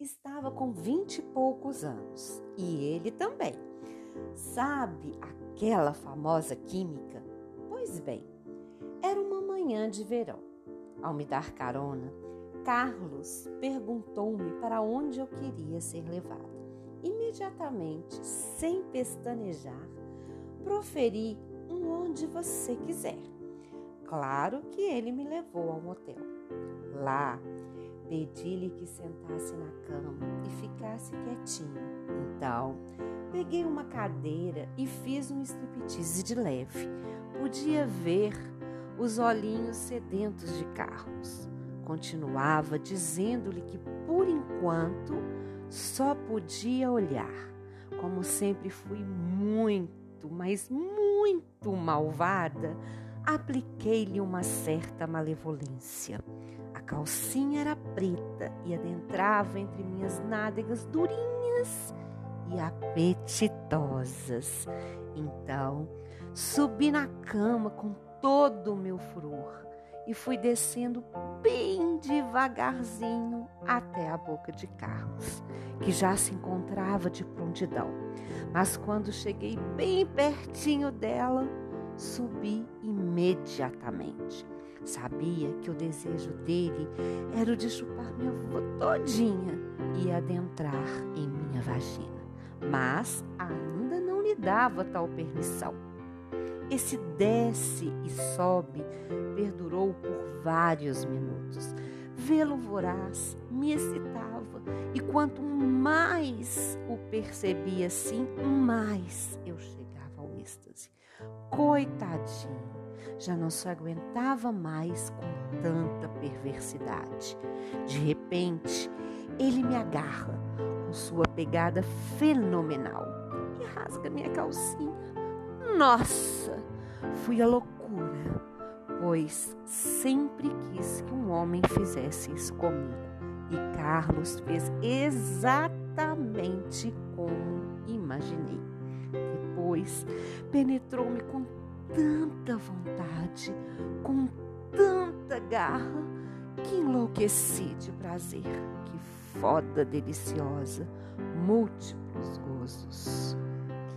estava com vinte e poucos anos e ele também. Sabe aquela famosa química? Pois bem, era uma manhã de verão. Ao me dar carona, Carlos perguntou-me para onde eu queria ser levada. Imediatamente, sem pestanejar, proferi um onde você quiser. Claro que ele me levou ao motel. Lá, pedi-lhe que sentasse na cama e ficasse quietinho. Então, peguei uma cadeira e fiz um striptease de leve. Podia ver os olhinhos sedentos de Carlos. Continuava dizendo-lhe que, por enquanto, só podia olhar. Como sempre fui muito, mas muito malvada, apliquei-lhe uma certa malevolência. Calcinha era preta e adentrava entre minhas nádegas durinhas e apetitosas. Então, subi na cama com todo o meu furor e fui descendo bem devagarzinho até a boca de Carlos, que já se encontrava de prontidão. Mas quando cheguei bem pertinho dela, subi imediatamente. Sabia que o desejo dele era o de chupar minha avó todinha e adentrar em minha vagina, mas ainda não lhe dava tal permissão. Esse desce e sobe perdurou por vários minutos. Vê-lo voraz me excitava, e quanto mais o percebia assim, mais eu chegava ao êxtase. Coitadinho, já não se aguentava mais com tanta perversidade. De repente, ele me agarra com sua pegada fenomenal e rasga minha calcinha. Nossa, fui a loucura, pois sempre quis que um homem fizesse isso comigo. E Carlos fez exatamente como imaginei. Depois penetrou-me com tanta vontade, com tanta garra, que enlouqueci de prazer. Que foda deliciosa, múltiplos gozos.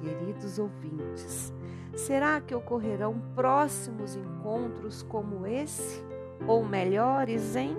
Queridos ouvintes, será que ocorrerão próximos encontros como esse? Ou melhores, hein?